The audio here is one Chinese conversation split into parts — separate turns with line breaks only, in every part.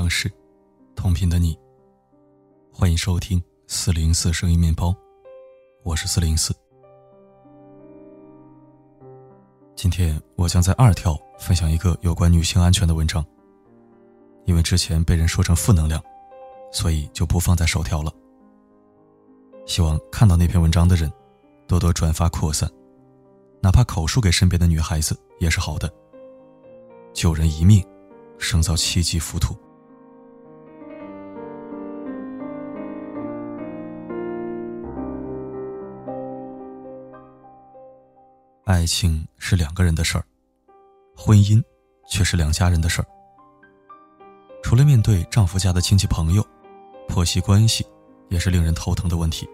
城市，同频的你。欢迎收听四零四声音面包，我是四零四。今天我将在二条分享一个有关女性安全的文章，因为之前被人说成负能量，所以就不放在首条了。希望看到那篇文章的人，多多转发扩散，哪怕口述给身边的女孩子也是好的。救人一命。胜造七级浮屠。爱情是两个人的事儿，婚姻却是两家人的事儿。除了面对丈夫家的亲戚朋友，婆媳关系也是令人头疼的问题。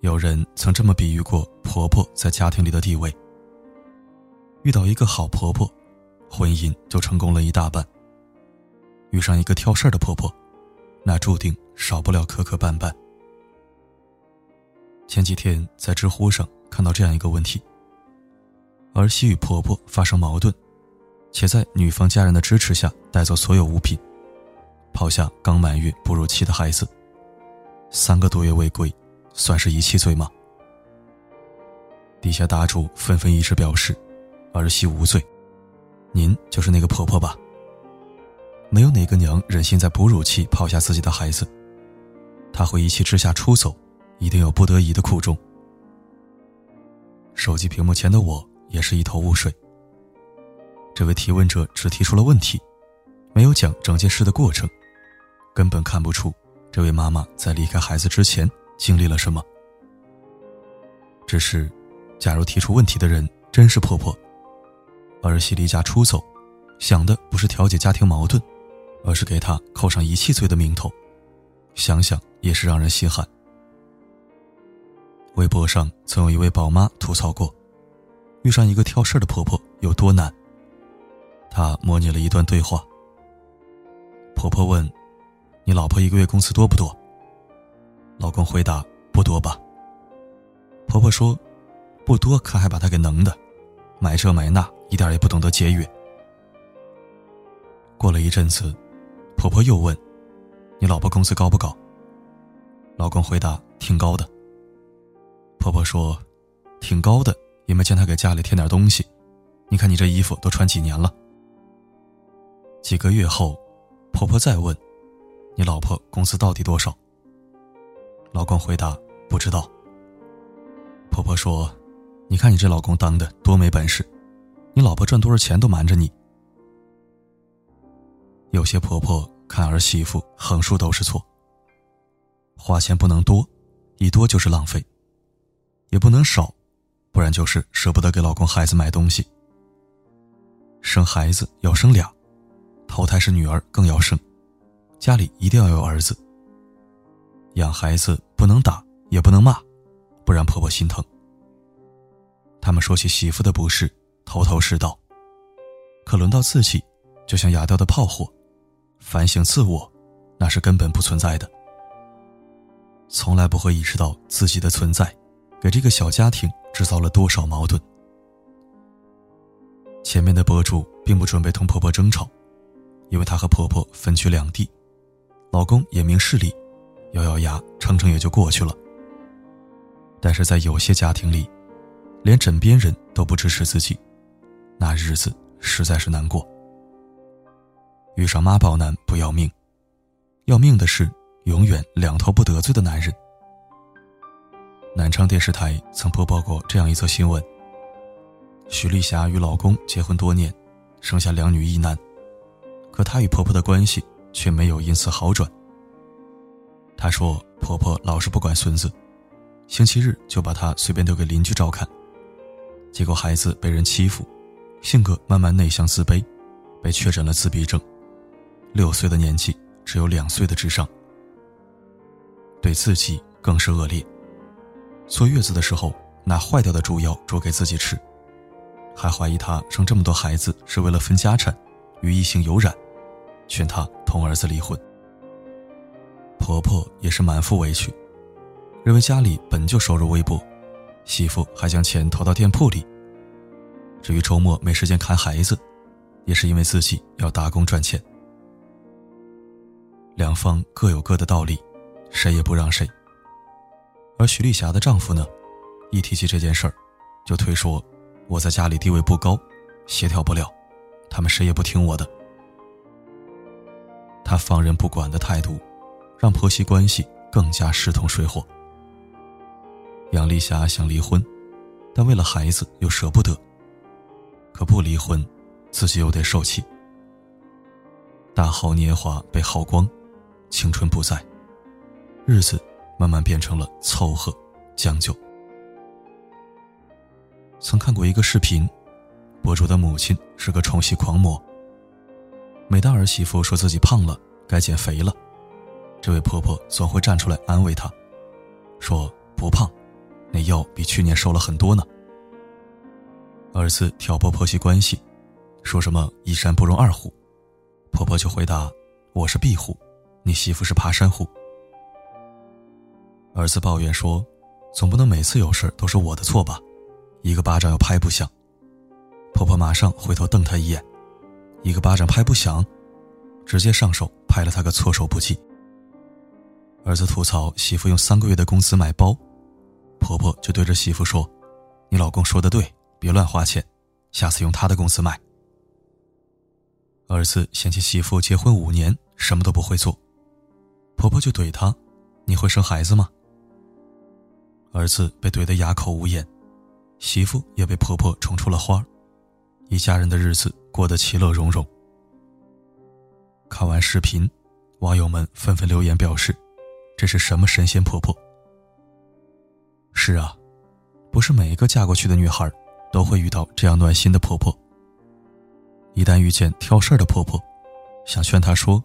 有人曾这么比喻过婆婆在家庭里的地位：遇到一个好婆婆。婚姻就成功了一大半。遇上一个挑事儿的婆婆，那注定少不了磕磕绊绊。前几天在知乎上看到这样一个问题：儿媳与婆婆发生矛盾，且在女方家人的支持下带走所有物品，抛下刚满月哺乳期的孩子，三个多月未归，算是遗弃罪吗？底下答主纷纷一致表示，儿媳无罪。您就是那个婆婆吧？没有哪个娘忍心在哺乳期抛下自己的孩子，她会一气之下出走，一定有不得已的苦衷。手机屏幕前的我也是一头雾水。这位提问者只提出了问题，没有讲整件事的过程，根本看不出这位妈妈在离开孩子之前经历了什么。只是，假如提出问题的人真是婆婆。儿媳离家出走，想的不是调解家庭矛盾，而是给她扣上遗弃罪的名头，想想也是让人心寒。微博上曾有一位宝妈吐槽过，遇上一个挑事儿的婆婆有多难。她模拟了一段对话。婆婆问：“你老婆一个月工资多不多？”老公回答：“不多吧。”婆婆说：“不多，可还把她给能的，买这买那。”一点也不懂得节约。过了一阵子，婆婆又问：“你老婆工资高不高？”老公回答：“挺高的。”婆婆说：“挺高的，也没见她给家里添点东西。你看你这衣服都穿几年了。”几个月后，婆婆再问：“你老婆工资到底多少？”老公回答：“不知道。”婆婆说：“你看你这老公当的多没本事。”你老婆赚多少钱都瞒着你。有些婆婆看儿媳妇横竖都是错。花钱不能多，一多就是浪费；也不能少，不然就是舍不得给老公孩子买东西。生孩子要生俩，头胎是女儿更要生，家里一定要有儿子。养孩子不能打，也不能骂，不然婆婆心疼。他们说起媳妇的不是。头头是道，可轮到自己，就像哑掉的炮火，反省自我，那是根本不存在的。从来不会意识到自己的存在，给这个小家庭制造了多少矛盾。前面的博主并不准备同婆婆争吵，因为她和婆婆分居两地，老公也明事理，咬咬牙撑撑也就过去了。但是在有些家庭里，连枕边人都不支持自己。那日子实在是难过。遇上妈宝男不要命，要命的是永远两头不得罪的男人。南昌电视台曾播报过这样一则新闻：徐丽霞与老公结婚多年，生下两女一男，可她与婆婆的关系却没有因此好转。她说婆婆老是不管孙子，星期日就把她随便丢给邻居照看，结果孩子被人欺负。性格慢慢内向自卑，被确诊了自闭症。六岁的年纪，只有两岁的智商。对自己更是恶劣。坐月子的时候，拿坏掉的猪腰煮给自己吃，还怀疑她生这么多孩子是为了分家产，与异性有染，劝她同儿子离婚。婆婆也是满腹委屈，认为家里本就收入微薄，媳妇还将钱投到店铺里。至于周末没时间看孩子，也是因为自己要打工赚钱。两方各有各的道理，谁也不让谁。而徐丽霞的丈夫呢，一提起这件事儿，就推说我在家里地位不高，协调不了，他们谁也不听我的。他放任不管的态度，让婆媳关系更加势同水火。杨丽霞想离婚，但为了孩子又舍不得。可不离婚，自己又得受气。大好年华被耗光，青春不在，日子慢慢变成了凑合、将就。曾看过一个视频，博主的母亲是个宠媳狂魔。每当儿媳妇说自己胖了，该减肥了，这位婆婆总会站出来安慰她，说不胖，那腰比去年瘦了很多呢。儿子挑拨婆媳关系，说什么一山不容二虎，婆婆就回答我是壁虎，你媳妇是爬山虎。儿子抱怨说，总不能每次有事都是我的错吧，一个巴掌又拍不响。婆婆马上回头瞪他一眼。一个巴掌拍不响，直接上手拍了他个措手不及。儿子吐槽媳妇用三个月的工资买包，婆婆就对着媳妇说：“你老公说的对，别乱花钱，下次用他的工资买。”儿子嫌弃媳妇结婚五年什么都不会做，婆婆就怼他：“你会生孩子吗？”儿子被怼得哑口无言，媳妇也被婆婆宠出了花一家人的日子。过得其乐融融。看完视频，网友们纷纷留言表示：“这是什么神仙婆婆？”是啊，不是每一个嫁过去的女孩都会遇到这样暖心的婆婆。一旦遇见挑事儿的婆婆，想劝她说：“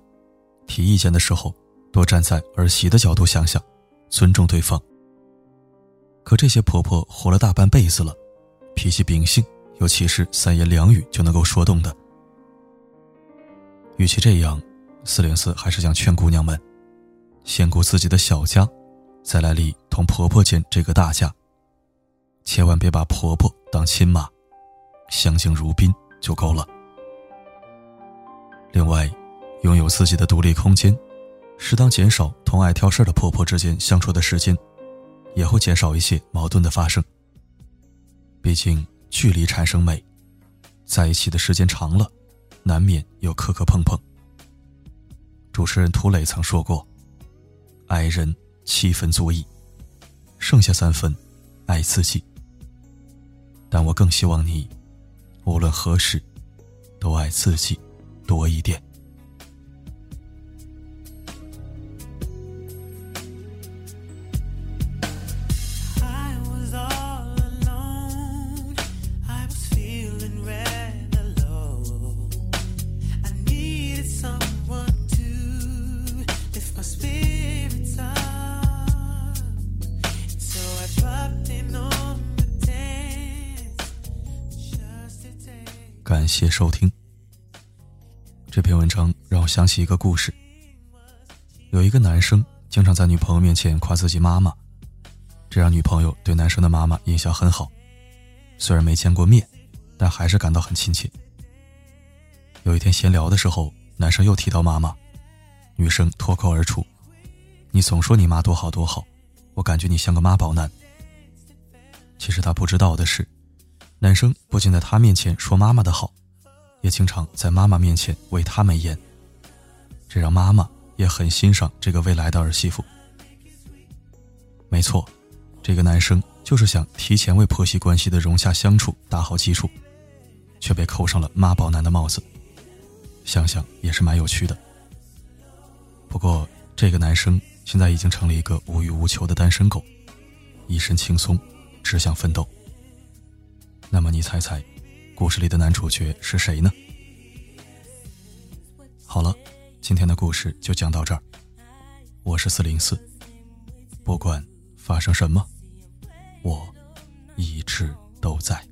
提意见的时候，多站在儿媳的角度想想，尊重对方。”可这些婆婆活了大半辈子了，脾气秉性。尤其是三言两语就能够说动的，与其这样，四零四还是想劝姑娘们，先顾自己的小家，再来理同婆婆间这个大家。千万别把婆婆当亲妈，相敬如宾就够了。另外，拥有自己的独立空间，适当减少同爱挑事的婆婆之间相处的时间，也会减少一些矛盾的发生。毕竟。距离产生美，在一起的时间长了，难免有磕磕碰碰。主持人涂磊曾说过：“爱人七分足矣，剩下三分，爱自己。”但我更希望你，无论何时，都爱自己多一点。感谢收听。这篇文章让我想起一个故事。有一个男生经常在女朋友面前夸自己妈妈，这让女朋友对男生的妈妈印象很好。虽然没见过面，但还是感到很亲切。有一天闲聊的时候，男生又提到妈妈，女生脱口而出：“你总说你妈多好多好，我感觉你像个妈宝男。”其实他不知道的是。男生不仅在他面前说妈妈的好，也经常在妈妈面前为她美颜，这让妈妈也很欣赏这个未来的儿媳妇。没错，这个男生就是想提前为婆媳关系的融洽相处打好基础，却被扣上了妈宝男的帽子，想想也是蛮有趣的。不过，这个男生现在已经成了一个无欲无求的单身狗，一身轻松，只想奋斗。那么你猜猜，故事里的男主角是谁呢？好了，今天的故事就讲到这儿。我是四零四，不管发生什么，我一直都在。